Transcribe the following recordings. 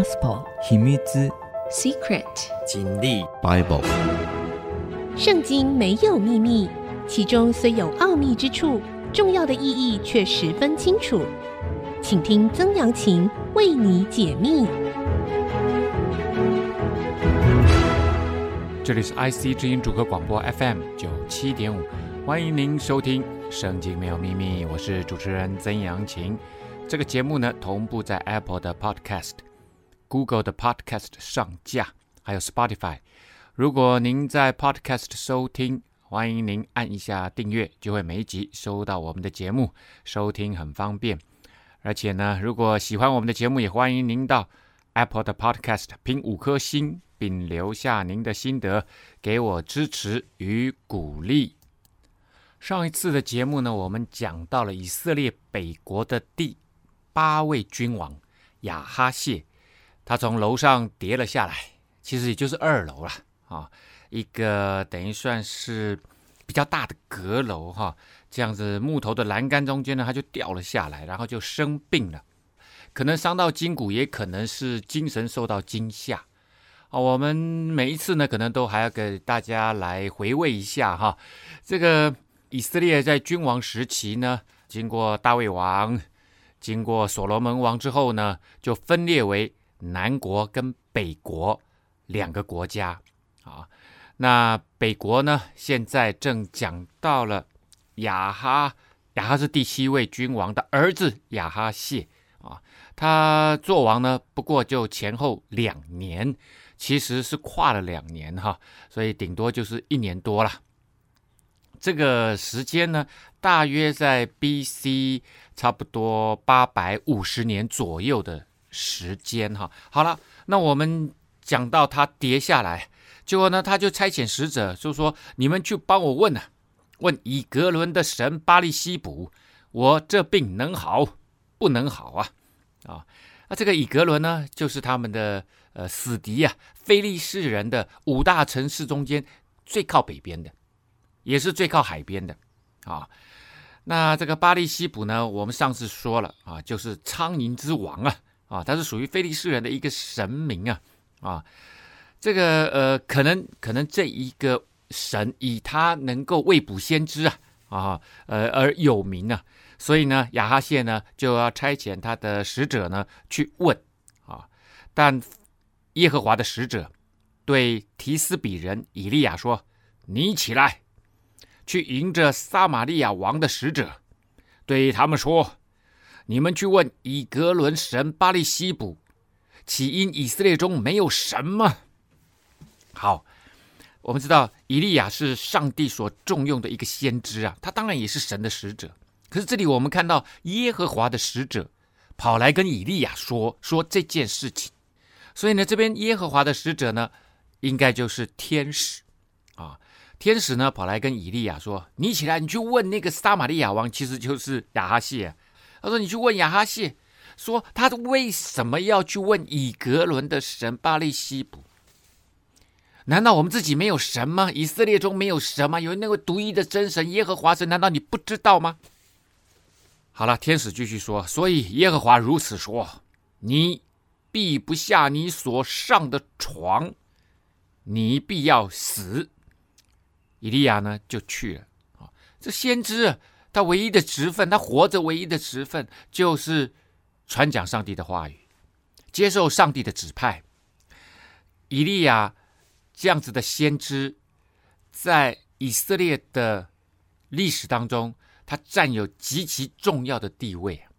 Gospel 秘密 Secret 真理 Bible 圣经没有秘密，其中虽有奥秘之处，重要的意义却十分清楚。请听曾阳晴为你解密。这里是 IC 之音主客广播 FM 九七点五，欢迎您收听《圣经没有秘密》，我是主持人曾阳晴。这个节目呢，同步在 Apple 的 Podcast、Google 的 Podcast 上架，还有 Spotify。如果您在 Podcast 收听，欢迎您按一下订阅，就会每一集收到我们的节目，收听很方便。而且呢，如果喜欢我们的节目，也欢迎您到 Apple 的 Podcast 评五颗星，并留下您的心得，给我支持与鼓励。上一次的节目呢，我们讲到了以色列北国的第。八位君王亚哈谢，他从楼上跌了下来，其实也就是二楼了啊，一个等于算是比较大的阁楼哈，这样子木头的栏杆中间呢，他就掉了下来，然后就生病了，可能伤到筋骨，也可能是精神受到惊吓啊。我们每一次呢，可能都还要给大家来回味一下哈，这个以色列在君王时期呢，经过大卫王。经过所罗门王之后呢，就分裂为南国跟北国两个国家啊。那北国呢，现在正讲到了雅哈，雅哈是第七位君王的儿子雅哈谢啊。他做王呢，不过就前后两年，其实是跨了两年哈，所以顶多就是一年多了。这个时间呢，大约在 B.C. 差不多八百五十年左右的时间哈。好了，那我们讲到他跌下来，结果呢，他就差遣使者，就说：“你们去帮我问啊，问以格伦的神巴力西卜，我这病能好不能好啊？”啊，那这个以格伦呢，就是他们的呃死敌啊，非利士人的五大城市中间最靠北边的。也是最靠海边的，啊，那这个巴力西卜呢，我们上次说了啊，就是苍蝇之王啊，啊，他是属于菲利士人的一个神明啊，啊，这个呃，可能可能这一个神以他能够未卜先知啊，啊，呃而有名啊，所以呢，亚哈谢呢就要差遣他的使者呢去问啊，但耶和华的使者对提斯比人以利亚说：“你起来。”去迎着撒玛利亚王的使者，对他们说：“你们去问以格伦神巴力西卜，岂因以色列中没有神吗？”好，我们知道以利亚是上帝所重用的一个先知啊，他当然也是神的使者。可是这里我们看到耶和华的使者跑来跟以利亚说说这件事情，所以呢，这边耶和华的使者呢，应该就是天使啊。天使呢，跑来跟以利亚说：“你起来，你去问那个撒玛利亚王，其实就是亚哈谢。他说：‘你去问亚哈谢，说他为什么要去问以格伦的神巴力西卜？难道我们自己没有神吗？以色列中没有神吗？有那位独一的真神耶和华神，难道你不知道吗？’好了，天使继续说：‘所以耶和华如此说：你必不下你所上的床，你必要死。’”以利亚呢就去了啊，这先知，他唯一的职分，他活着唯一的职分就是传讲上帝的话语，接受上帝的指派。以利亚这样子的先知，在以色列的历史当中，他占有极其重要的地位啊。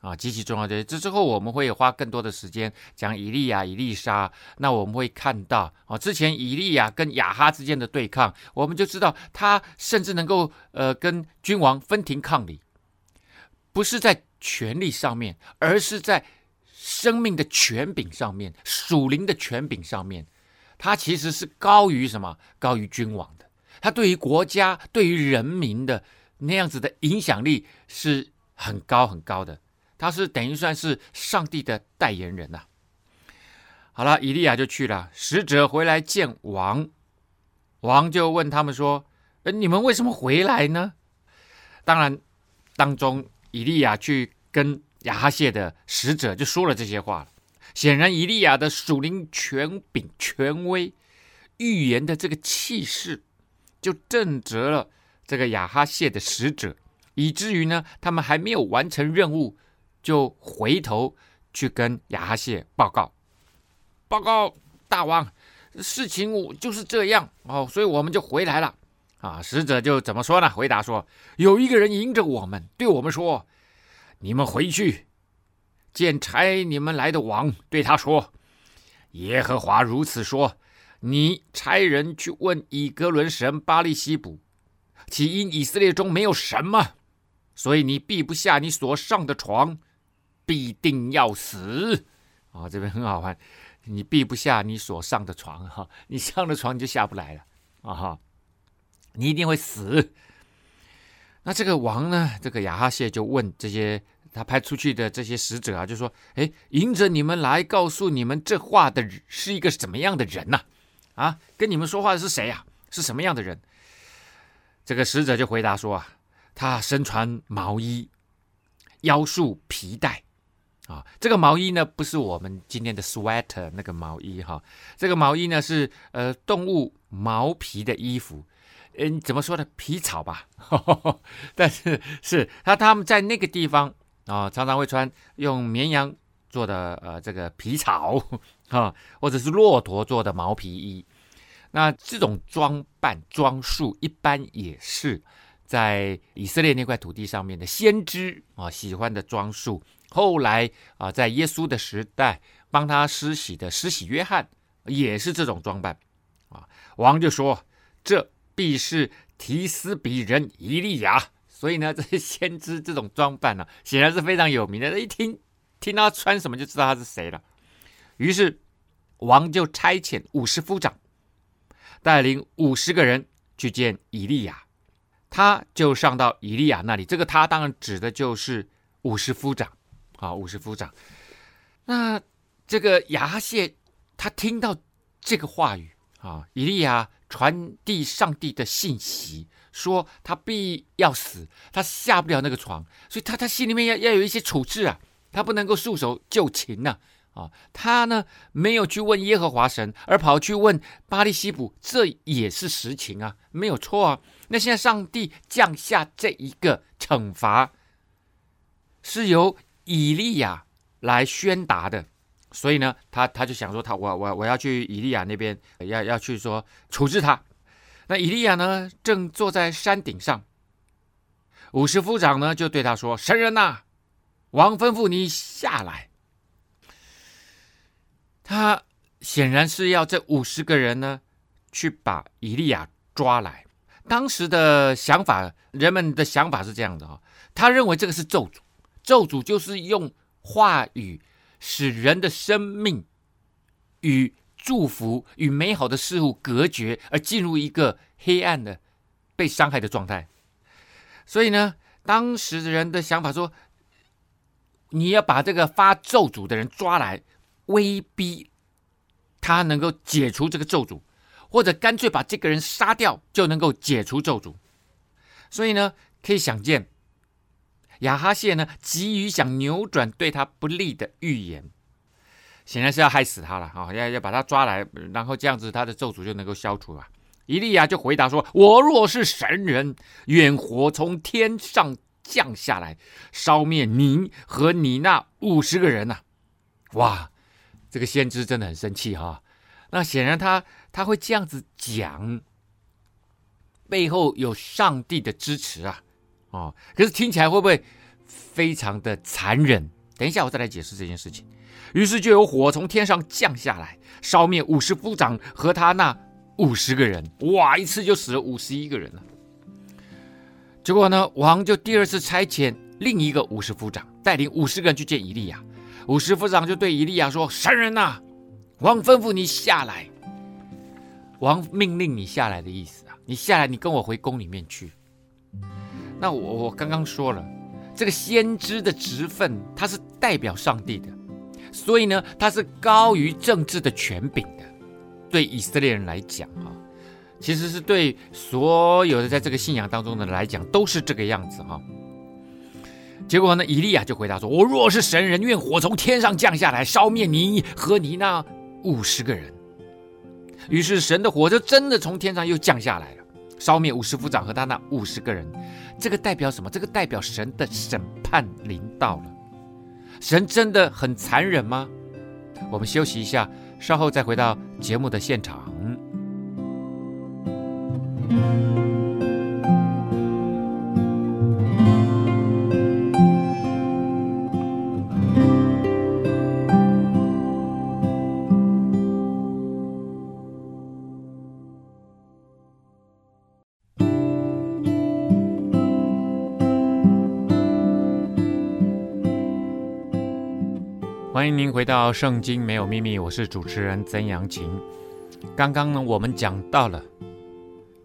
啊，极其重要的。这之后我们会花更多的时间讲以利亚、以利沙。那我们会看到，啊，之前以利亚跟亚哈之间的对抗，我们就知道他甚至能够呃跟君王分庭抗礼，不是在权力上面，而是在生命的权柄上面、属灵的权柄上面，他其实是高于什么？高于君王的。他对于国家、对于人民的那样子的影响力是很高很高的。他是等于算是上帝的代言人呐、好了，以利亚就去了，使者回来见王，王就问他们说：“呃，你们为什么回来呢？”当然，当中以利亚去跟亚哈谢的使者就说了这些话。显然，以利亚的属灵权柄、权威、预言的这个气势，就震慑了这个亚哈谢的使者，以至于呢，他们还没有完成任务，就回头去跟亚哈谢报告：“报告大王，事情我就是这样哦，所以我们就回来了。”啊，使者就怎么说呢？回答说：“有一个人迎着我们，对我们说：‘你们回去。’”见差你们来的王对他说：“耶和华如此说：你差人去问以格伦神巴力西卜，岂因以色列中没有神吗？所以你避不下你所上的床，必定要死。”啊，这边很好玩，你避不下你所上的床哈，你上了床你就下不来了啊哈，你一定会死。那这个王呢，这个亚哈谢就问这些。他派出去的这些使者啊，就说：“哎，迎着你们来告诉你们这话的是一个怎么样的人呐？啊，跟你们说话的是谁呀？是什么样的人？”这个使者就回答说：“啊，他身穿毛衣，腰束皮带。啊，这个毛衣呢，不是我们今天的 sweater 那个毛衣哈，这个毛衣呢是呃动物毛皮的衣服。嗯，怎么说呢？皮草吧。呵 呵但是是他他们在那个地方。”啊、常常会穿用绵羊做的呃这个皮草哈，或者是骆驼做的毛皮衣。那这种装扮装束，一般也是在以色列那块土地上面的先知啊喜欢的装束。后来啊，在耶稣的时代，帮他施洗的施洗约翰也是这种装扮啊。王就说：“这必是提斯比人以利亚。”所以呢，这些先知这种装扮呢、显然是非常有名的。一听听他穿什么，就知道他是谁了。于是王就差遣五十夫长，带领五十个人去见以利亚。他就上到以利亚那里。这个他当然指的就是五十夫长啊，五十夫长。那这个亚哈谢他听到这个话语啊，以利亚传递上帝的信息。说他必要死，他下不了那个床，所以他他心里面要要有一些处置啊，他不能够束手就擒呐啊！他呢没有去问耶和华神，而跑去问巴力西卜，这也是实情啊，没有错啊。那现在上帝降下这一个惩罚，是由以利亚来宣达的，所以呢，他他就想说他，我我我要去以利亚那边，要要去说处置他。那以利亚呢，正坐在山顶上。五十夫长呢，就对他说：“神人呐，王吩咐你下来。”他显然是要这五十个人呢，去把以利亚抓来。当时的想法，人们的想法是这样的哈，他认为这个是咒诅，咒诅就是用话语使人的生命与。祝福与美好的事物隔绝，而进入一个黑暗的、被伤害的状态。所以呢，当时的人的想法说：你要把这个发咒诅的人抓来，威逼他能够解除这个咒诅，或者干脆把这个人杀掉，就能够解除咒诅。所以呢，可以想见，亚哈谢呢，急于想扭转对他不利的预言。显然是要害死他了啊！要要把他抓来，然后这样子他的咒诅就能够消除了。以利亚就回答说：“我若是神人，愿火从天上降下来，烧灭你和你那五十个人呐、！”哇，这个先知真的很生气哈。那显然他他会这样子讲，背后有上帝的支持啊！哦，可是听起来会不会非常的残忍？等一下我再来解释这件事情。于是就有火从天上降下来，烧灭五十夫长和他那五十个人。哇，一次就死了五十一个人了。结果呢，王就第二次差遣另一个五十夫长，带领五十个人去见以利亚。五十夫长就对以利亚说：“神人呐，王吩咐你下来。王命令你下来的意思啊，你下来，你跟我回宫里面去。那我我刚刚说了，这个先知的职分，他是代表上帝的。”所以呢，他是高于政治的权柄的。对以色列人来讲，哈，其实是对所有的在这个信仰当中的来讲，都是这个样子，哈。结果呢，以利亚就回答说：“我若是神人，愿火从天上降下来，烧灭你和你那五十个人。”于是神的火就真的从天上又降下来了，烧灭五十夫长和他那五十个人。这个代表什么？这个代表神的审判临到了。神真的很残忍吗？我们休息一下，稍后再回到节目的现场。欢迎回到《圣经没有秘密》，我是主持人曾阳晴。刚刚呢，我们讲到了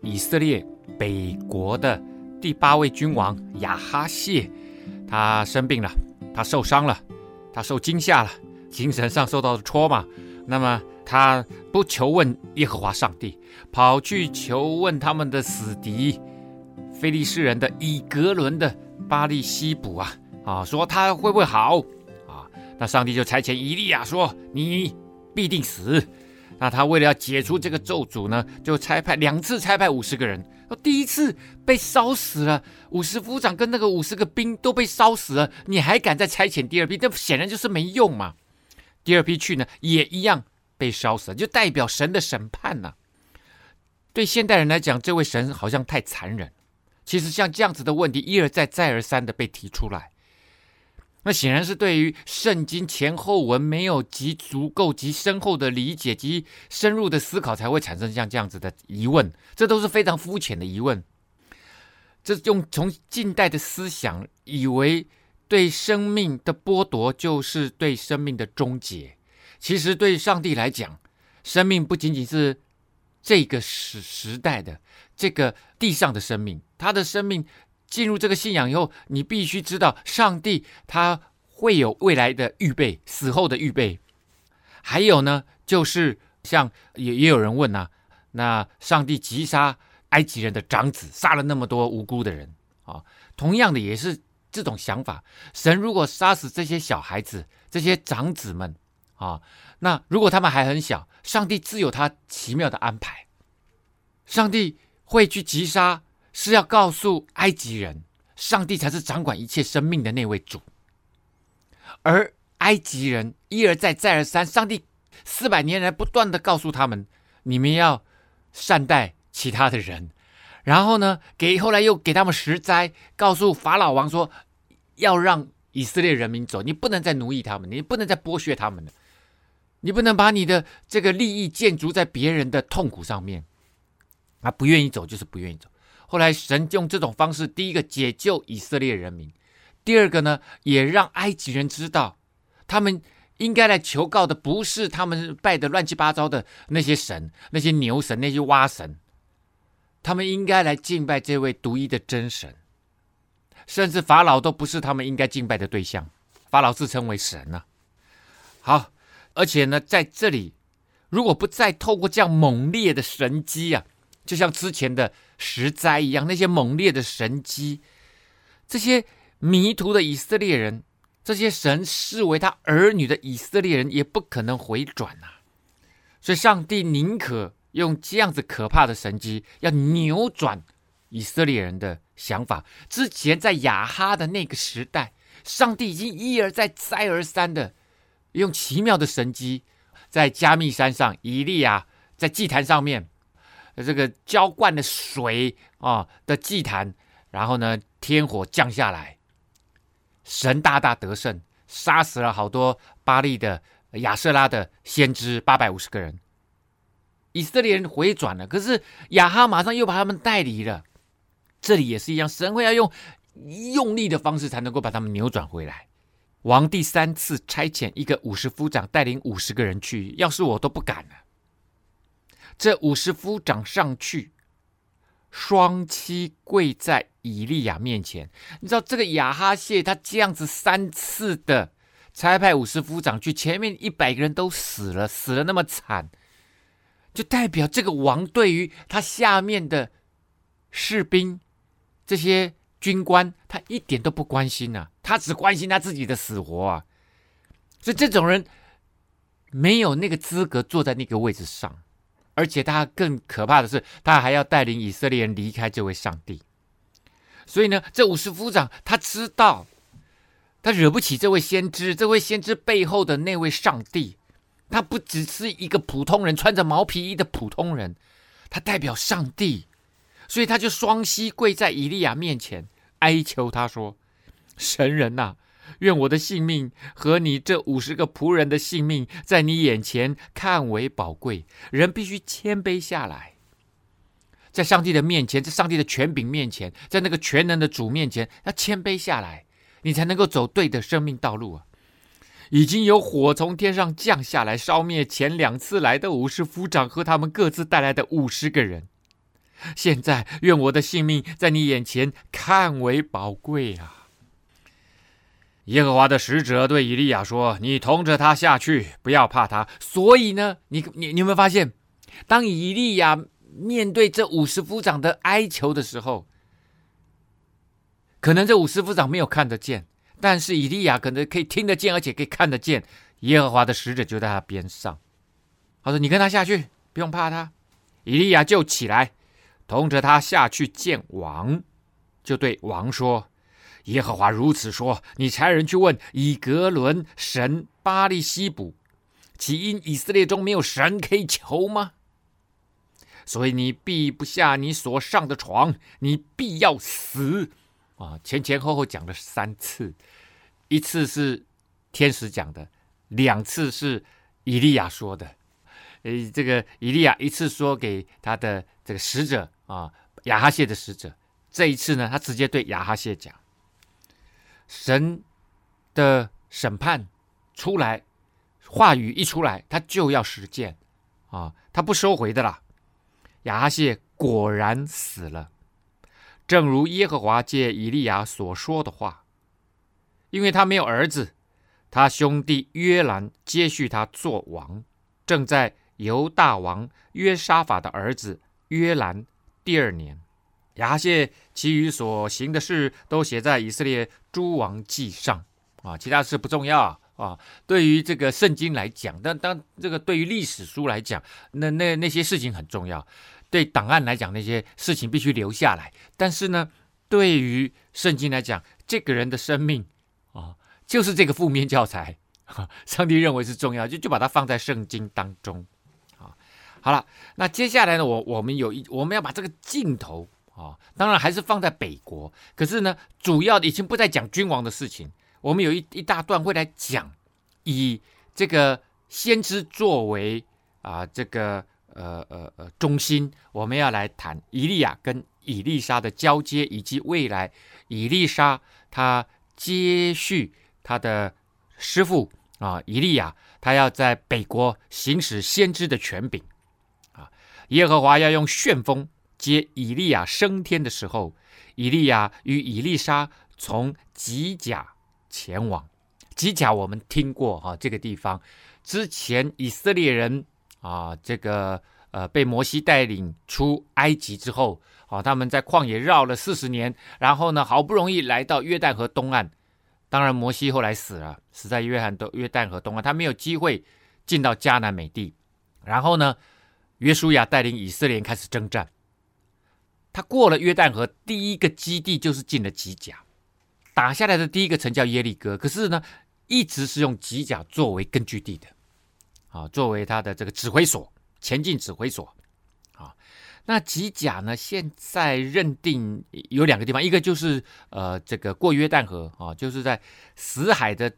以色列北国的第八位君王亚哈谢，他生病了，他受伤了，他受惊吓了，精神上受到了挫嘛。那么他不求问耶和华上帝，跑去求问他们的死敌菲利士人的以格伦的巴利西卜啊啊，说他会不会好？那上帝就差遣以利亚说：“你必定死。”那他为了要解除这个咒诅呢，就差派两次差派五十个人。第一次被烧死了，五十夫长跟那个五十个兵都被烧死了，你还敢再差遣第二批？这显然就是没用嘛。第二批去呢，也一样被烧死了，就代表神的审判呐、对现代人来讲，这位神好像太残忍。其实像这样子的问题，一而再、再而三的被提出来。那显然是对于圣经前后文没有极足够极深厚的理解及深入的思考，才会产生像这样子的疑问。这都是非常肤浅的疑问。这用从近代的思想，以为对生命的剥夺就是对生命的终结。其实对上帝来讲，生命不仅仅是这个时时代的这个地上的生命，他的生命。进入这个信仰以后，你必须知道，上帝他会有未来的预备，死后的预备。还有呢，就是像也也有人问呐、那上帝击杀埃及人的长子，杀了那么多无辜的人啊，同样的也是这种想法。神如果杀死这些小孩子、这些长子们啊，那如果他们还很小，上帝自有他奇妙的安排。上帝会去击杀。是要告诉埃及人，上帝才是掌管一切生命的那位主。而埃及人一而再、再而三，上帝四百年来不断的告诉他们：你们要善待其他的人。然后呢，给后来又给他们十灾，告诉法老王说：要让以色列人民走，你不能再奴役他们，你不能再剥削他们了，你不能把你的这个利益建筑在别人的痛苦上面。啊不愿意走，就是不愿意走。后来神用这种方式，第一个解救以色列人民，第二个呢，也让埃及人知道，他们应该来求告的不是他们拜的乱七八糟的那些神、那些牛神、那些蛙神，他们应该来敬拜这位独一的真神。甚至法老都不是他们应该敬拜的对象，法老自称为神呢、啊。好，而且呢，在这里，如果不再透过这样猛烈的神迹啊。就像之前的十灾一样，那些猛烈的神迹，这些迷途的以色列人，这些神视为他儿女的以色列人，也不可能回转呐、啊。所以，上帝宁可用这样子可怕的神迹，要扭转以色列人的想法。之前在亚哈的那个时代，上帝已经一而再、再而三的用奇妙的神迹，在加密山上，以利亚在祭坛上面。这个浇灌的水啊的祭坛，然后呢，天火降下来，神大大得胜，杀死了好多巴力的亚瑟拉的先知八百五十个人。以色列人回转了，可是亚哈马上又把他们带离了。这里也是一样，神会要用用力的方式才能够把他们扭转回来。王第三次差遣一个五十夫长带领五十个人去，要是我都不敢了。这五十夫长上去，双膝跪在以利亚面前。你知道这个亚哈谢他这样子三次的差派五十夫长去，前面一百个人都死了，死了那么惨，就代表这个王对于他下面的士兵、这些军官，他一点都不关心啊，他只关心他自己的死活啊。所以这种人没有那个资格坐在那个位置上，而且他更可怕的是，他还要带领以色列人离开这位上帝。所以呢，这五十夫长他知道，他惹不起这位先知，这位先知背后的那位上帝，他不只是一个普通人，穿着毛皮衣的普通人，他代表上帝，所以他就双膝跪在以利亚面前，哀求他说：“神人呐、啊，愿我的性命和你这五十个仆人的性命，在你眼前看为宝贵，人必须谦卑下来。”在上帝的面前，在上帝的权柄面前，在那个全能的主面前，要谦卑下来，你才能够走对的生命道路啊！已经有火从天上降下来，烧灭前两次来的五十夫长和他们各自带来的五十个人。现在，愿我的性命在你眼前看为宝贵啊！耶和华的使者对以利亚说：“你同着他下去，不要怕他。”所以呢，你你你有没有发现，当以利亚面对这五十夫长的哀求的时候，可能这五十夫长没有看得见，但是以利亚可能可以听得见，而且可以看得见。耶和华的使者就在他边上，他说：“你跟他下去，不用怕他。”以利亚就起来，同着他下去见王，就对王说：“耶和华如此说：你差人去问以格伦神巴力西卜，岂因以色列中没有神可以求吗？”所以你必不下你所上的床，你必要死啊！前前后后讲了三次，一次是天使讲的，两次是以利亚说的。呃，这个以利亚一次说给他的这个使者啊，亚哈谢的使者，这一次呢，他直接对亚哈谢讲，神的审判出来，话语一出来，他就要实践啊，他不收回的啦。亚哈谢果然死了，正如耶和华借以利亚所说的话，因为他没有儿子，他兄弟约兰接续他做王，正在犹大王约沙法的儿子约兰第二年。亚哈谢其余所行的事都写在以色列诸王记上啊，其他事不重要啊。对于这个圣经来讲，但当这个对于历史书来讲，那那那些事情很重要。对档案来讲，那些事情必须留下来。但是呢，对于圣经来讲，这个人的生命啊，就是这个负面教材。上帝认为是重要，就就把它放在圣经当中。啊，好了，那接下来呢，我我们有一我们要把这个镜头啊，当然还是放在北国。可是呢，主要的已经不再讲君王的事情。我们有一一大段会来讲，以这个先知作为啊这个。呃呃呃，中心我们要来谈以利亚跟以利沙的交接，以及未来以利沙他接续他的师傅啊以利亚，他要在北国行使先知的权柄啊。耶和华要用旋风接以利亚升天的时候，以利亚与以利沙从吉甲前往。吉甲我们听过哈、这个地方之前以色列人。啊，这个呃，被摩西带领出埃及之后，啊，他们在旷野绕了四十年，然后呢，好不容易来到约旦河东岸。当然，摩西后来死了，死在约翰的约旦河东岸，他没有机会进到迦南美地。然后呢，约书亚带领以色列人开始征战。他过了约旦河，第一个基地就是进了吉甲，打下来的第一个城叫耶利哥。可是呢，一直是用吉甲作为根据地的。啊，作为他的这个指挥所，前进指挥所，啊，那吉甲呢？现在认定有两个地方，一个就是呃，这个过约旦河啊，就是在死海的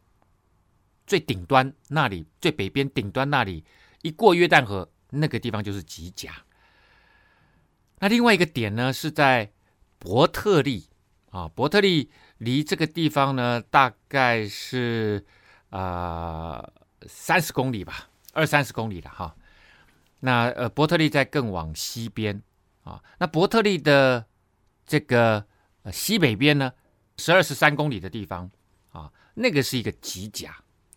最顶端那里，最北边顶端那里，一过约旦河，那个地方就是吉甲。那另外一个点呢，是在伯特利啊，伯特利离这个地方呢，大概是啊三十公里吧。二三十公里了哈，那呃伯特利在更往西边啊，那伯特利的这个呃西北边呢，十二十三公里的地方啊，那个是一个吉甲，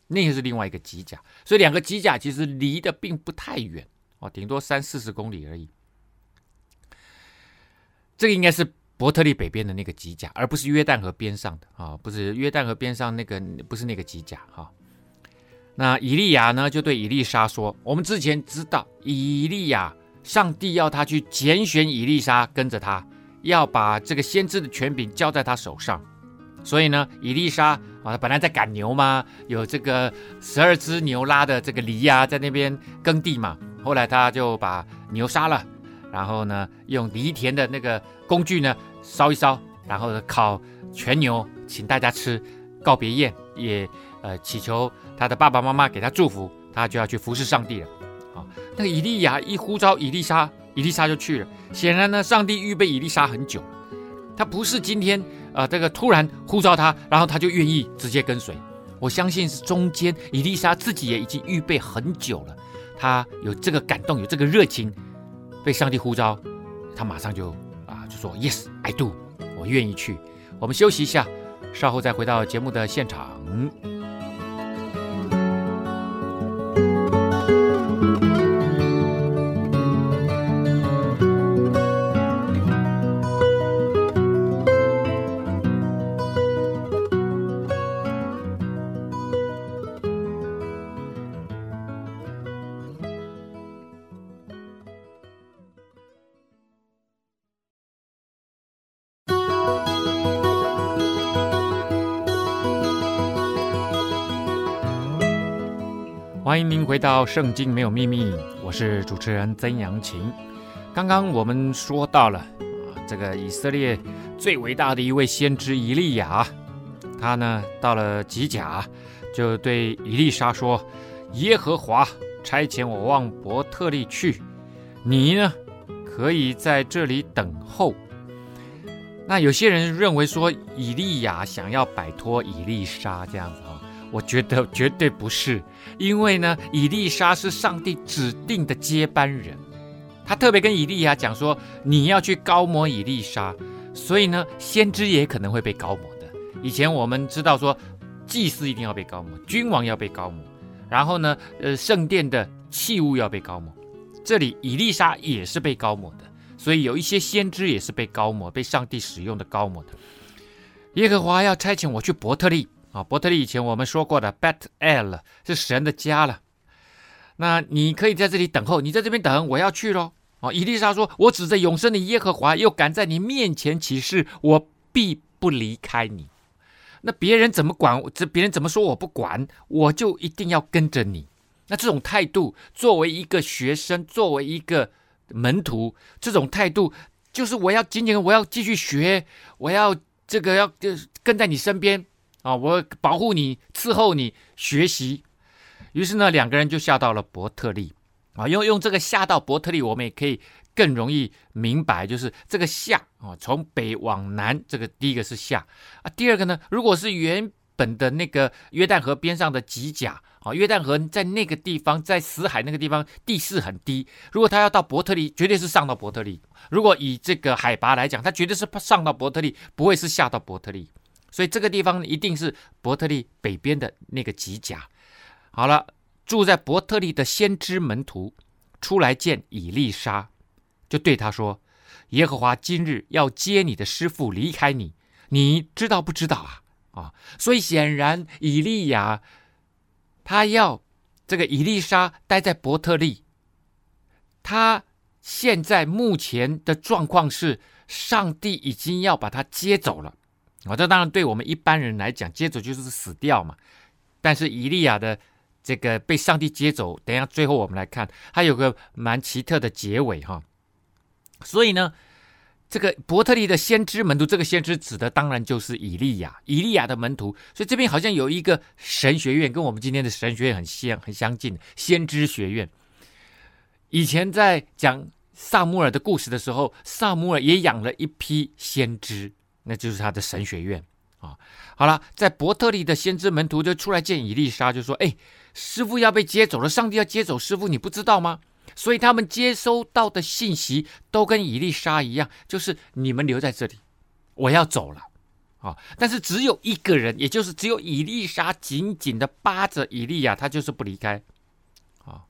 那个是另外一个吉甲，所以两个吉甲其实离得并不太远哦，顶多三四十公里而已。这个应该是伯特利北边的那个机甲，而不是约旦河边上的啊，不是约旦河边上那个，不是那个机甲哈。那以利亚呢，就对以利沙说：“我们之前知道，以利亚，上帝要他去拣选以利沙跟着他，要把这个先知的权柄交在他手上。所以呢，以利沙啊，他本来在赶牛嘛，有这个十二只牛拉的这个犁呀，在那边耕地嘛。后来他就把牛杀了，然后呢，用犁田的那个工具呢烧一烧，然后烤全牛，请大家吃，告别宴，也呃祈求。”他的爸爸妈妈给他祝福，他就要去服侍上帝了。啊，那个以利亚一呼召以利沙，以利沙就去了。显然呢，上帝预备以利沙很久，他不是今天啊、呃、这个突然呼召他，然后他就愿意直接跟随。我相信是中间以利沙自己也已经预备很久了，他有这个感动，有这个热情，被上帝呼召，他马上就啊就说 Yes I do，我愿意去。我们休息一下，稍后再回到节目的现场。到《圣经没有秘密》，我是主持人曾阳晴。刚刚我们说到了啊，这个以色列最伟大的一位先知以利亚，他呢到了吉甲，就对以利沙说：“耶和华差遣我往伯特利去，你呢可以在这里等候。”那有些人认为说以利亚想要摆脱以利沙这样子啊。我觉得绝对不是，因为呢，以利沙是上帝指定的接班人，他特别跟以利亚讲说，你要去高抹以利沙，所以呢，先知也可能会被高抹的。以前我们知道说，祭司一定要被高抹，君王要被高抹，然后呢，呃，圣殿的器物要被高抹，这里以利沙也是被高抹的，所以有一些先知也是被高抹，被上帝使用的高抹的。耶和华要差遣我去伯特利。啊，伯特利以前我们说过的 Bet-El 是神的家了。那你可以在这里等候，你在这边等，我要去喽。啊，以利沙说：“我指着永生的耶和华，又敢在你面前起誓，我必不离开你。”那别人怎么管？这别人怎么说我不管，我就一定要跟着你。那这种态度，作为一个学生，作为一个门徒，这种态度就是我要紧紧，我要继续学，我要这个要就跟在你身边。啊！我保护你，伺候你，学习。于是呢，两个人就下到了伯特利。啊，用用这个下到伯特利，我们也可以更容易明白，就是这个下啊，从北往南，这个第一个是下啊。第二个呢，如果是原本的那个约旦河边上的吉甲啊，约旦河在那个地方，在死海那个地方，地势很低。如果他要到伯特利，绝对是上到伯特利。如果以这个海拔来讲，他绝对是上到伯特利，不会是下到伯特利。所以这个地方一定是伯特利北边的那个吉甲。好了，住在伯特利的先知门徒出来见以利沙，就对他说：“耶和华今日要接你的师傅离开你，你知道不知道啊？”啊，所以显然以利亚他要这个以利沙待在伯特利。他现在目前的状况是，上帝已经要把他接走了。啊，这当然对我们一般人来讲，接走就是死掉嘛。但是以利亚的这个被上帝接走，等一下最后我们来看，他有个蛮奇特的结尾哈。所以呢，这个伯特利的先知门徒，这个先知指的当然就是以利亚，以利亚的门徒。所以这边好像有一个神学院，跟我们今天的神学院很相很相近，先知学院。以前在讲撒母耳的故事的时候，撒母耳也养了一批先知。那就是他的神学院啊。好了，在伯特利的先知门徒就出来见以利沙，就说：“哎，师傅要被接走了，上帝要接走师傅，你不知道吗？”所以他们接收到的信息都跟以利沙一样，就是你们留在这里，我要走了啊。但是只有一个人，也就是只有以利沙紧紧的扒着以利亚，他就是不离开啊。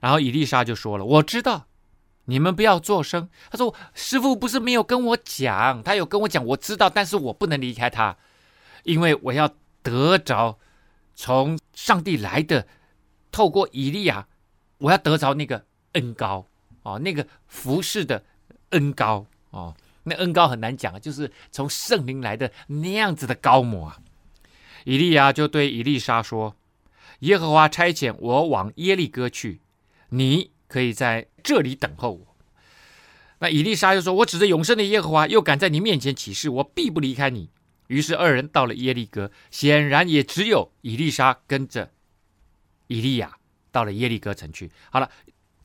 然后以利沙就说了：“我知道你们不要作声。”他说：“师傅不是没有跟我讲，他有跟我讲，我知道，但是我不能离开他，因为我要得着从上帝来的，透过以利亚，我要得着那个恩膏哦，那个服侍的恩膏哦，那恩膏很难讲啊，就是从圣灵来的那样子的高模啊。”以利亚就对以利沙说：“耶和华差遣我往耶利哥去，你可以在这里等候我。”那以利沙就说：“我指着永生的耶和华，又敢在你面前起誓，我必不离开你。”于是二人到了耶利哥，显然也只有以利沙跟着以利亚到了耶利哥城去。好了，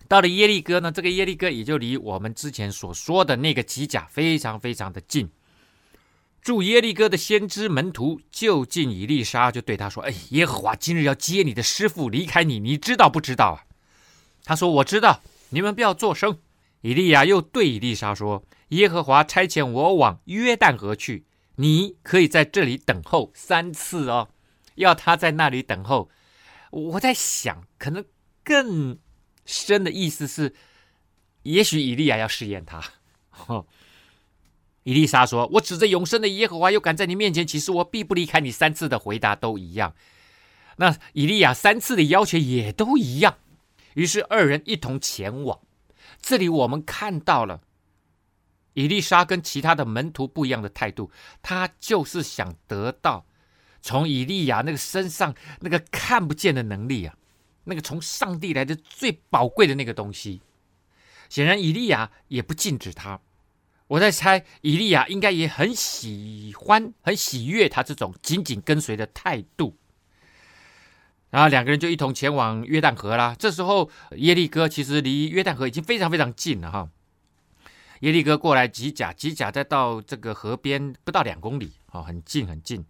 到了耶利哥呢，这个耶利哥也就离我们之前所说的那个吉甲非常非常的近。住耶利哥的先知门徒就近以利沙，就对他说：“哎，耶和华今日要接你的师傅离开你，你知道不知道啊？”他说：“我知道。”你们不要作声。以利亚又对以利沙说：“耶和华差遣我往约旦河去，你可以在这里等候三次哦，要他在那里等候。”我在想，可能更深的意思是，也许以利亚要试验他。以利沙说：“我指着永生的耶和华，又敢在你面前起誓，我必不离开你。”三次的回答都一样。那以利亚三次的要求也都一样。于是二人一同前往。这里我们看到了以利沙跟其他的门徒不一样的态度，他就是想得到从以利亚那个身上那个看不见的能力啊，那个从上帝来的最宝贵的那个东西。显然以利亚也不禁止他。我在猜，以利亚应该也很喜欢、很喜悦他这种紧紧跟随的态度。然后两个人就一同前往约旦河啦。这时候耶利哥其实离约旦河已经非常非常近了哈。耶利哥过来吉甲，吉甲再到这个河边不到两公里，哦，很近很近。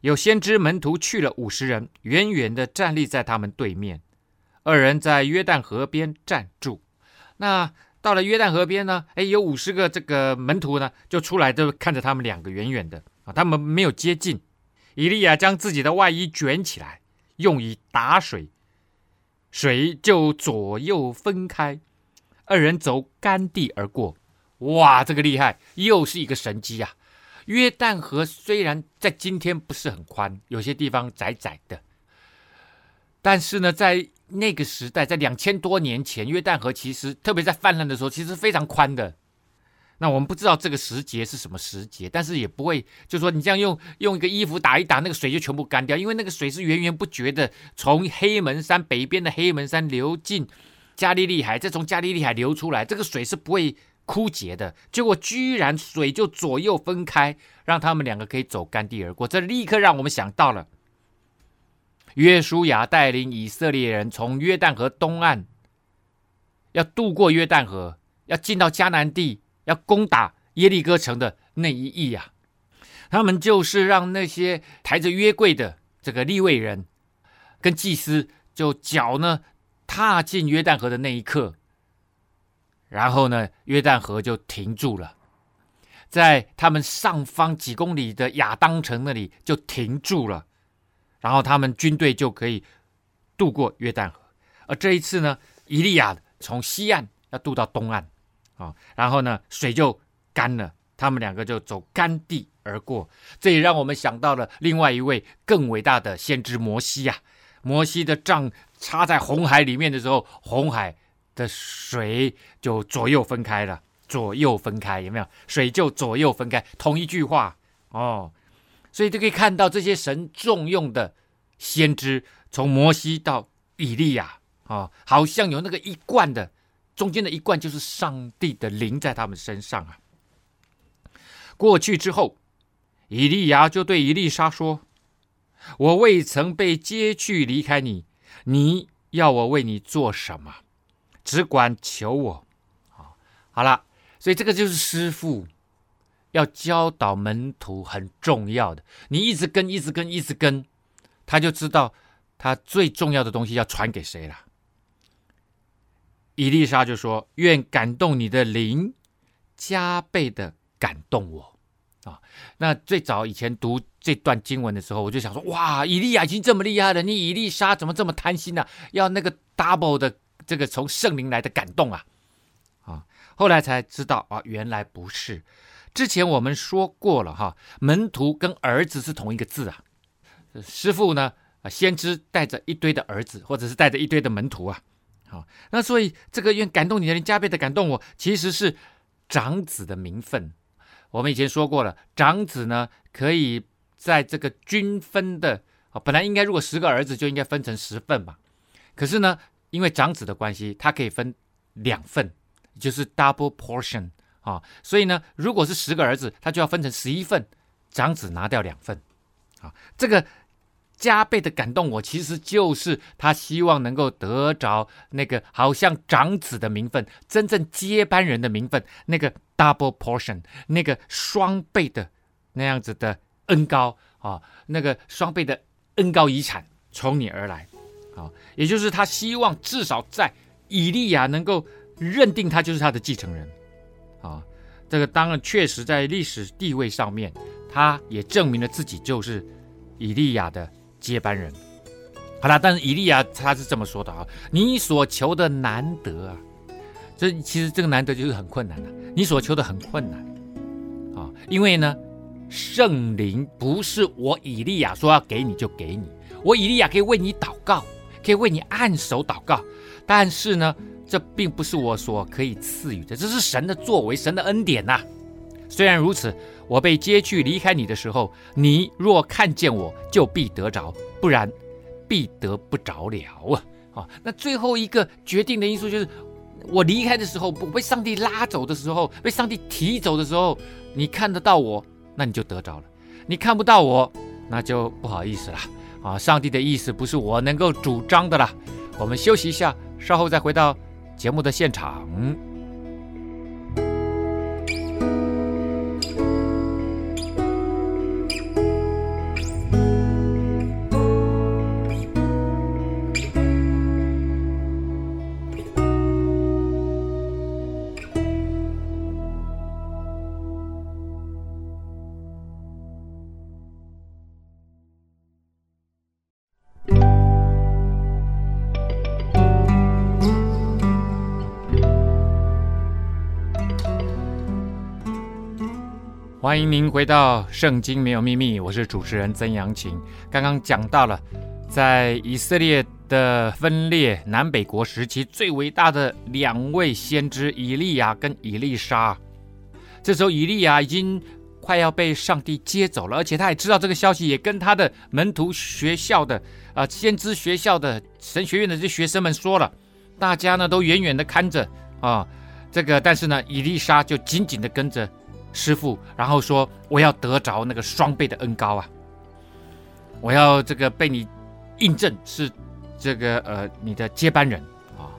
有先知门徒去了五十人，远远的站立在他们对面。二人在约旦河边站住。那。到了约旦河边呢，哎，有五十个这个门徒呢，就出来，就看着他们两个远远的啊，他们没有接近。以利亚将自己的外衣卷起来，用以打水，水就左右分开，二人走干地而过。哇，这个厉害，又是一个神机啊！约旦河虽然在今天不是很宽，有些地方窄窄的，但是呢，在那个时代，在两千多年前，约旦河其实特别在泛滥的时候，其实非常宽的。那我们不知道这个时节是什么时节，但是也不会，就说你这样用用一个衣服打一打，那个水就全部干掉，因为那个水是源源不绝的从黑门山北边的黑门山流进加利利海，再从加利利海流出来，这个水是不会枯竭的。结果居然水就左右分开，让他们两个可以走干地而过，这立刻让我们想到了。约书亚带领以色列人从约旦河东岸，要渡过约旦河，要进到迦南地，要攻打耶利哥城的那一役啊，他们就是让那些抬着约柜的这个利未人跟祭司，就脚呢踏进约旦河的那一刻，然后呢，约旦河就停住了，在他们上方几公里的亚当城那里就停住了。然后他们军队就可以渡过约旦河，而这一次呢，以利亚从西岸要渡到东岸，啊，然后呢，水就干了，他们两个就走干地而过。这也让我们想到了另外一位更伟大的先知摩西呀。摩西的杖插在红海里面的时候，红海的水就左右分开了，左右分开，有没有？水就左右分开，同一句话哦。所以就可以看到这些神重用的先知，从摩西到以利亚啊，好像有那个一贯的，中间的一贯就是上帝的灵在他们身上啊。过去之后，以利亚就对以利沙说：“我未曾被接去离开你，你要我为你做什么？只管求我。”好，好了，所以这个就是师傅。要教导门徒很重要的，你一直跟，一直跟，一直跟，他就知道他最重要的东西要传给谁了。伊丽莎就说：“愿感动你的灵加倍的感动我。”啊，那最早以前读这段经文的时候，我就想说：“哇，以利亚已经这么厉害了，你伊丽莎怎么这么贪心呢？要那个 double 的这个从圣灵来的感动啊？”啊，后来才知道啊，原来不是。之前我们说过了哈，门徒跟儿子是同一个字啊。师傅呢，啊，先知带着一堆的儿子，或者是带着一堆的门徒啊。好，那所以这个愿感动你的人加倍的感动我，其实是长子的名分。我们以前说过了，长子呢可以在这个均分的啊，本来应该如果十个儿子就应该分成十份嘛，可是呢，因为长子的关系，他可以分两份，就是 double portion。啊，所以呢，如果是十个儿子，他就要分成十一份，长子拿掉两份，啊，这个加倍的感动我，其实就是他希望能够得着那个好像长子的名分，真正接班人的名分，那个 double portion，那个双倍的那样子的恩高啊，那个双倍的恩高遗产从你而来，啊，也就是他希望至少在以利亚能够认定他就是他的继承人。啊，这个当然确实在历史地位上面，他也证明了自己就是以利亚的接班人。好了，但是以利亚他是这么说的啊：“你所求的难得啊，这其实这个难得就是很困难的、你所求的很困难啊，因为呢，圣灵不是我以利亚说要给你就给你，我以利亚可以为你祷告，可以为你按手祷告，但是呢。”这并不是我所可以赐予的，这是神的作为，神的恩典呐。虽然如此，我被接去离开你的时候，你若看见我，就必得着；不然，必得不着了啊！啊，那最后一个决定的因素就是，我离开的时候，被上帝拉走的时候，被上帝提走的时候，你看得到我，那你就得着了；你看不到我，那就不好意思了。啊，上帝的意思不是我能够主张的了。我们休息一下，稍后再回到。节目的现场。欢迎您回到《圣经没有秘密》，我是主持人曾阳晴。刚刚讲到了，在以色列的分裂南北国时期，最伟大的两位先知以利亚跟以利沙。这时候，以利亚已经快要被上帝接走了，而且他也知道这个消息，也跟他的门徒学校的啊、呃、先知学校的神学院的这些学生们说了。大家呢都远远的看着啊，这个，但是呢，以利沙就紧紧的跟着。师傅，然后说：“我要得着那个双倍的恩高啊！我要这个被你印证是这个呃你的接班人啊！”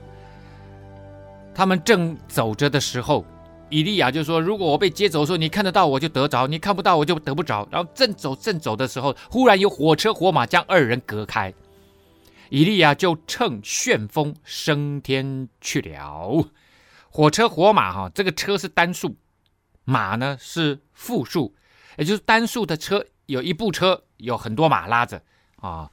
他们正走着的时候，以利亚就说：“如果我被接走的时候，你看得到我就得着，你看不到我就得不着。”然后正走正走的时候，忽然有火车火马将二人隔开，以利亚就乘旋风升天去了。火车火马哈，这个车是单数。马呢是复数，也就是单数的车有一部车有很多马拉着啊，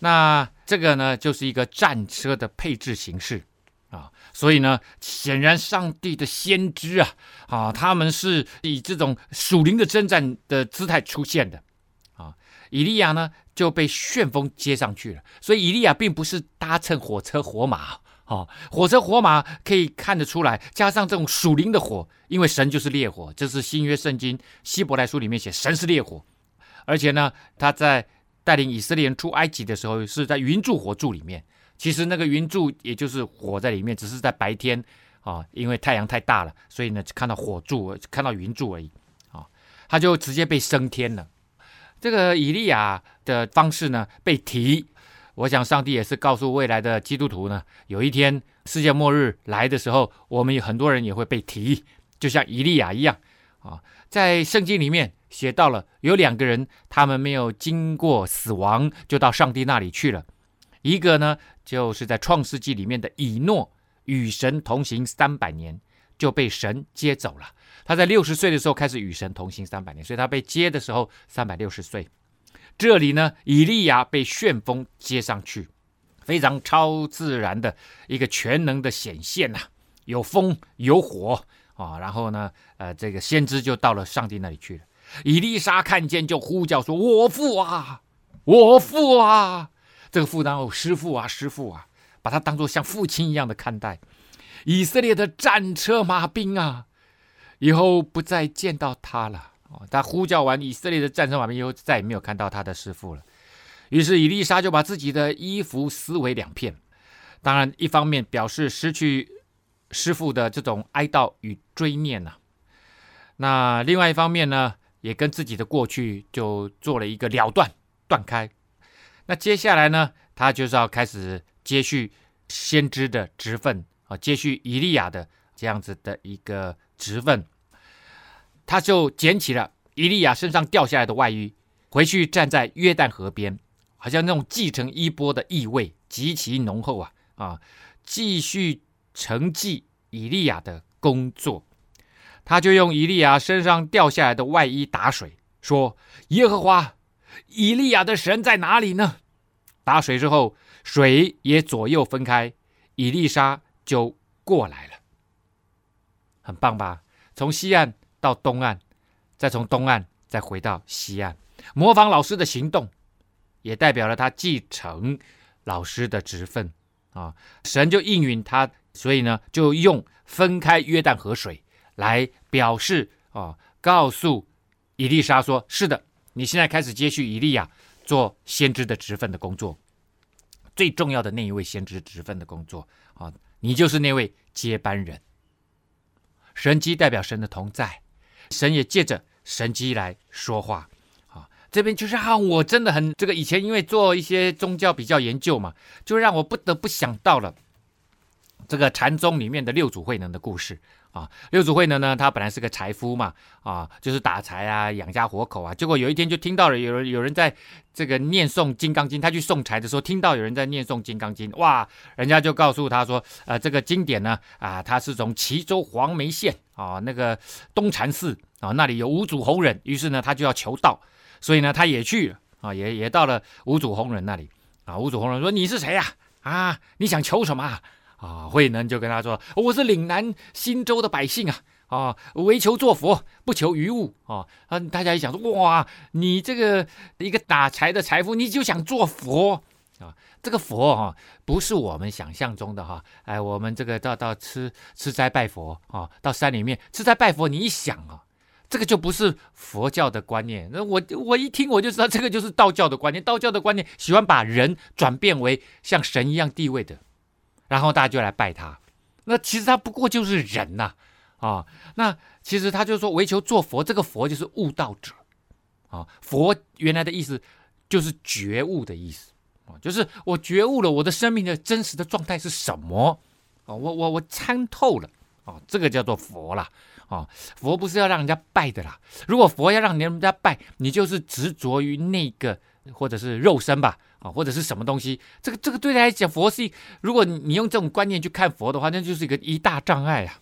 那这个呢就是一个战车的配置形式啊，所以呢显然上帝的先知啊啊他们是以这种属灵的征战的姿态出现的啊，以利亚呢就被旋风接上去了，所以以利亚并不是搭乘火车火马。哦，火车火马可以看得出来，加上这种属灵的火，因为神就是烈火，这是新约圣经希伯来书里面写神是烈火，而且呢，他在带领以色列人出埃及的时候是在云柱火柱里面，其实那个云柱也就是火在里面，只是在白天啊、因为太阳太大了，所以呢看到火柱，看到云柱而已啊、他就直接被升天了。这个以利亚的方式呢，被提。我想，上帝也是告诉未来的基督徒呢，有一天世界末日来的时候，我们有很多人也会被提，就像以利亚一样啊。在圣经里面写到了，有两个人，他们没有经过死亡，就到上帝那里去了。一个呢，就是在创世纪里面的以诺，与神同行三百年，就被神接走了。他在六十岁的时候开始与神同行三百年，所以他被接的时候三百六十岁。这里呢，以利亚被旋风接上去，非常超自然的一个全能的显现呐、有风有火啊、然后呢，呃，这个先知就到了上帝那里去了。以利沙看见就呼叫说：“我父啊，我父啊！”这个父当哦，师父啊，师父啊，把他当作像父亲一样的看待。以色列的战车马兵啊，以后不再见到他了。哦，他呼叫完以色列的战争马兵以后，再也没有看到他的师傅了。于是以丽莎就把自己的衣服撕为两片。当然，一方面表示失去师傅的这种哀悼与追念呐、啊。那另外一方面呢，也跟自己的过去就做了一个了断断开。那接下来呢，他就是要开始接续先知的职分啊，接续以利亚的这样子的一个职分。他就捡起了以利亚身上掉下来的外衣，回去站在约旦河边，好像那种继承衣钵的意味极其浓厚啊啊！继续承继以利亚的工作，他就用以利亚身上掉下来的外衣打水，说：“耶和华。”以利亚的神在哪里呢？打水之后，水也左右分开，以利沙就过来了，很棒吧？从西岸到东岸，再从东岸再回到西岸，模仿老师的行动，也代表了他继承老师的职分啊。神就应允他，所以呢，就用分开约旦河水来表示啊，告诉以利沙说：“是的。”你现在开始接续以利亚做先知的职分的工作，最重要的那一位先知职分的工作啊，你就是那位接班人。神迹代表神的同在，神也借着神机来说话啊。这边就是让我真的很这个以前因为做一些宗教比较研究嘛，就让我不得不想到了这个禅宗里面的六祖慧能的故事。啊，六祖慧能呢，他本来是个财夫嘛，啊，就是打柴啊，养家活口啊。结果有一天就听到了有人有人在这个念诵《金刚经》，他去送柴的时候听到有人在念诵《金刚经》，哇，人家就告诉他说，呃，这个经典呢，啊，他是从齐州黄梅县啊那个东禅寺啊那里有五祖弘忍，于是呢他就要求道，所以呢他也去啊，也也到了五祖弘忍那里啊。五祖弘忍说：“你是谁呀？啊，你想求什么？”啊，啊慧能就跟他说：“我是岭南新州的百姓啊，啊，唯求做佛，不求余物啊。”啊，大家一想说：“哇，你这个一个打柴的财富，你就想做佛啊？这个佛哈、啊，不是我们想象中的哈、啊。哎，我们这个到到吃吃斋拜佛啊，到山里面吃斋拜佛，你一想啊，这个就不是佛教的观念。那我我一听我就知道，这个就是道教的观念。道教的观念喜欢把人转变为像神一样地位的。”然后大家就来拜他，那其实他不过就是人呐，啊，那其实他就说唯求做佛，这个佛就是悟道者，啊，佛原来的意思就是觉悟的意思，啊，就是我觉悟了我的生命的真实的状态是什么，啊，我我我参透了，啊，这个叫做佛啦，啊，佛不是要让人家拜的啦，如果佛要让人家拜，你就是执着于那个或者是肉身吧。啊，或者是什么东西？这个这个对他来讲，佛是如果你用这种观念去看佛的话，那就是一个一大障碍啊。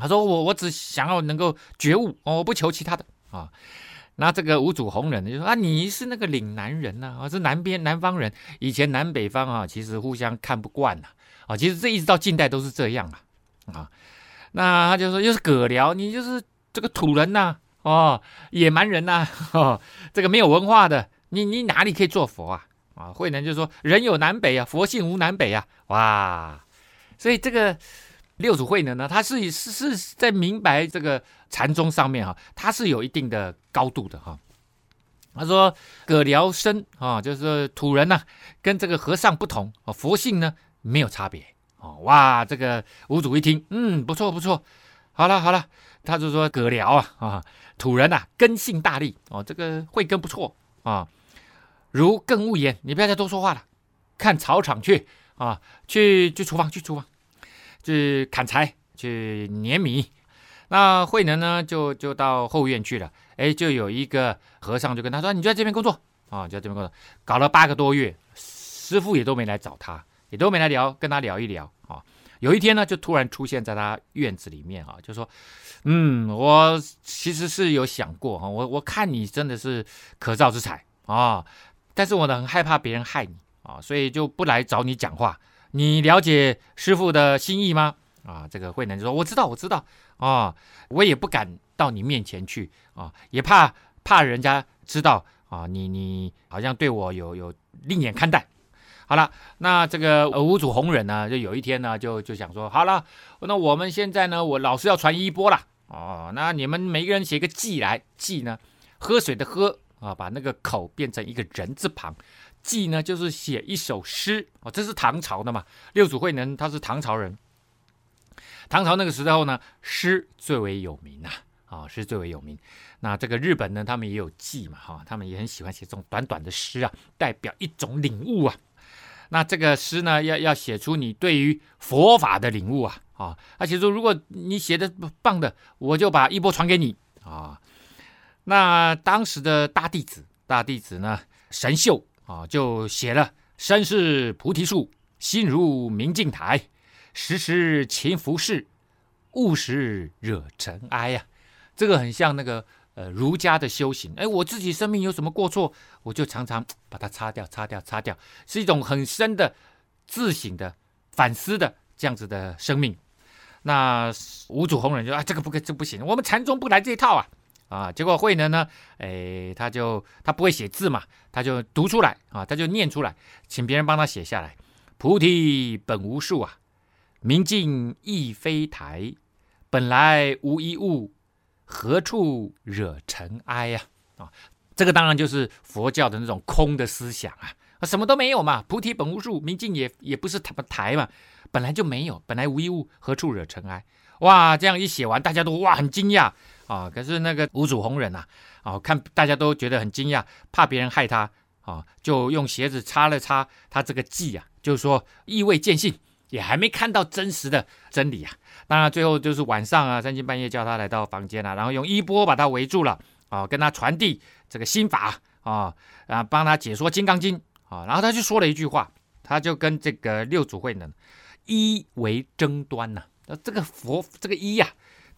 他说：“我我只想要能够觉悟，我不求其他的啊。”那这个五祖弘忍呢就说：“啊，你是那个岭南人呐，啊，是南边南方人。以前南北方啊，其实互相看不惯呐，啊，其实这一直到近代都是这样啊，啊。那他就说，又是獦獠，你就是这个土人呐，哦，野蛮人呐，哦，这个没有文化的，你你哪里可以做佛啊？”啊，慧能就说：“人有南北啊，佛性无南北啊。”哇，所以这个六祖慧能呢，他是是是在明白这个禅宗上面哈，他是有一定的高度的哈。他说：“葛獠生啊，就是土人呐，跟这个和尚不同啊，佛性呢没有差别哦。”哇，这个五祖一听，嗯，不错不错，好了好了，他就说：“葛獠啊啊，土人呐，根性大利哦，这个慧根不错啊。”如更勿言，你不要再多说话了，看草场去啊，去去厨房，去厨房，去砍柴，去碾米。那慧能呢，就就到后院去了。哎，就有一个和尚就跟他说：“你就在这边工作啊，就在这边工作。”搞了八个多月，师傅也都没来找他，也都没来聊，跟他聊一聊啊。有一天呢，就突然出现在他院子里面啊，就说：“嗯，我其实是有想过哈，我我看你真的是可造之材啊。”但是我呢，很害怕别人害你啊，所以就不来找你讲话。你了解师父的心意吗？啊，这个慧能就说：“我知道，我知道啊，我也不敢到你面前去啊，也怕怕人家知道啊，你你好像对我有有另眼看待。”好了，那这个五祖弘忍呢，就有一天呢，就就想说：“好了，那我们现在呢，我老师要传衣钵了哦，那你们每个人写个记来，记呢，喝水的喝啊，把那个口变成一个人字旁。”记呢，就是写一首诗哦，这是唐朝的嘛。六祖慧能他是唐朝人，唐朝那个时候呢，诗最为有名呐，啊，诗最为有名。那这个日本呢，他们也有记嘛，哈，他们也很喜欢写这种短短的诗啊，代表一种领悟啊。那这个诗呢，要要写出你对于佛法的领悟啊，啊，而且说如果你写的棒的，我就把衣钵传给你啊。那当时的大弟子，大弟子呢，神秀。啊，就写了“身是菩提树，心如明镜台，时时勤拂拭，勿使惹尘埃”呀。这个很像那个呃儒家的修行。哎，我自己生命有什么过错，我就常常把它擦掉、擦掉、擦掉，是一种很深的自省的反思的这样子的生命。那五祖弘忍就啊，这个不可，这、不行，我们禅宗不来这一套啊。啊，结果慧能呢，哎，他就他不会写字嘛，他就读出来啊，他就念出来，请别人帮他写下来。菩提本无树啊，明镜亦非台，本来无一物，何处惹尘埃呀？啊，这个当然就是佛教的那种空的思想啊，什么都没有嘛，菩提本无树，明镜也也不是台台嘛，本来就没有，本来无一物，何处惹尘埃？哇，这样一写完，大家都哇很惊讶。啊！可是那个五祖弘忍呐，啊，看大家都觉得很惊讶，怕别人害他啊，就用鞋子擦了擦他这个迹啊，就是说意味见性，也还没看到真实的真理啊。当然最后就是晚上啊，三更半夜叫他来到房间啊，然后用衣钵把他围住了啊，跟他传递这个心法啊，啊，帮他解说《金刚经》啊，然后他就说了一句话，他就跟这个六祖慧能，一为争端呐，呃，这个佛这个一呀。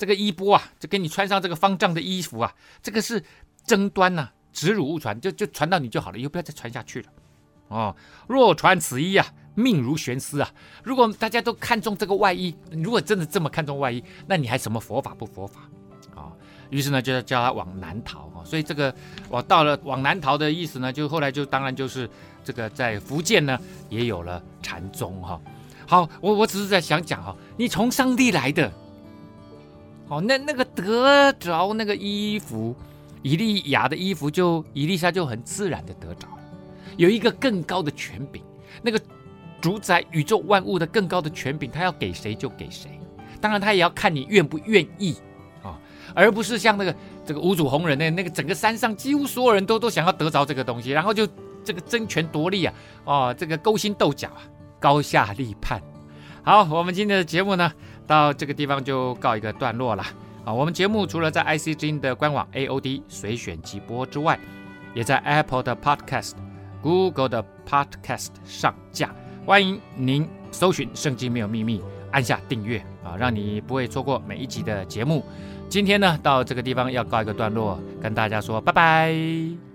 这个衣钵啊，就给你穿上这个方丈的衣服啊，这个是争端呐、啊，直汝勿传，就就传到你就好了，以后不要再传下去了。哦，若传此衣啊，命如悬丝啊。如果大家都看中这个外衣，如果真的这么看重外衣，那你还什么佛法不佛法啊？于是呢，就要叫他往南逃啊。所以这个我到了往南逃的意思呢，就后来就当然就是这个在福建呢也有了禅宗哈。好，我我只是在想讲哈，你从上帝来的。哦，那那个得着那个衣服，以利亚的衣服就以利莎就很自然的得着了。有一个更高的权柄，那个主宰宇宙万物的更高的权柄，他要给谁就给谁。当然，他也要看你愿不愿意啊、而不是像那个这个五祖弘忍那那个整个山上几乎所有人都都想要得着这个东西，然后就这个争权夺利啊，哦，这个勾心斗角啊，高下立判。好，我们今天的节目呢，到这个地方就告一个段落了啊！我们节目除了在 IC 之音的官网 AOD 随选即播之外，也在 Apple 的 Podcast、Google 的 Podcast 上架。欢迎您搜寻“圣经没有秘密”，按下订阅啊，让你不会错过每一集的节目。今天呢，到这个地方要告一个段落，跟大家说拜拜。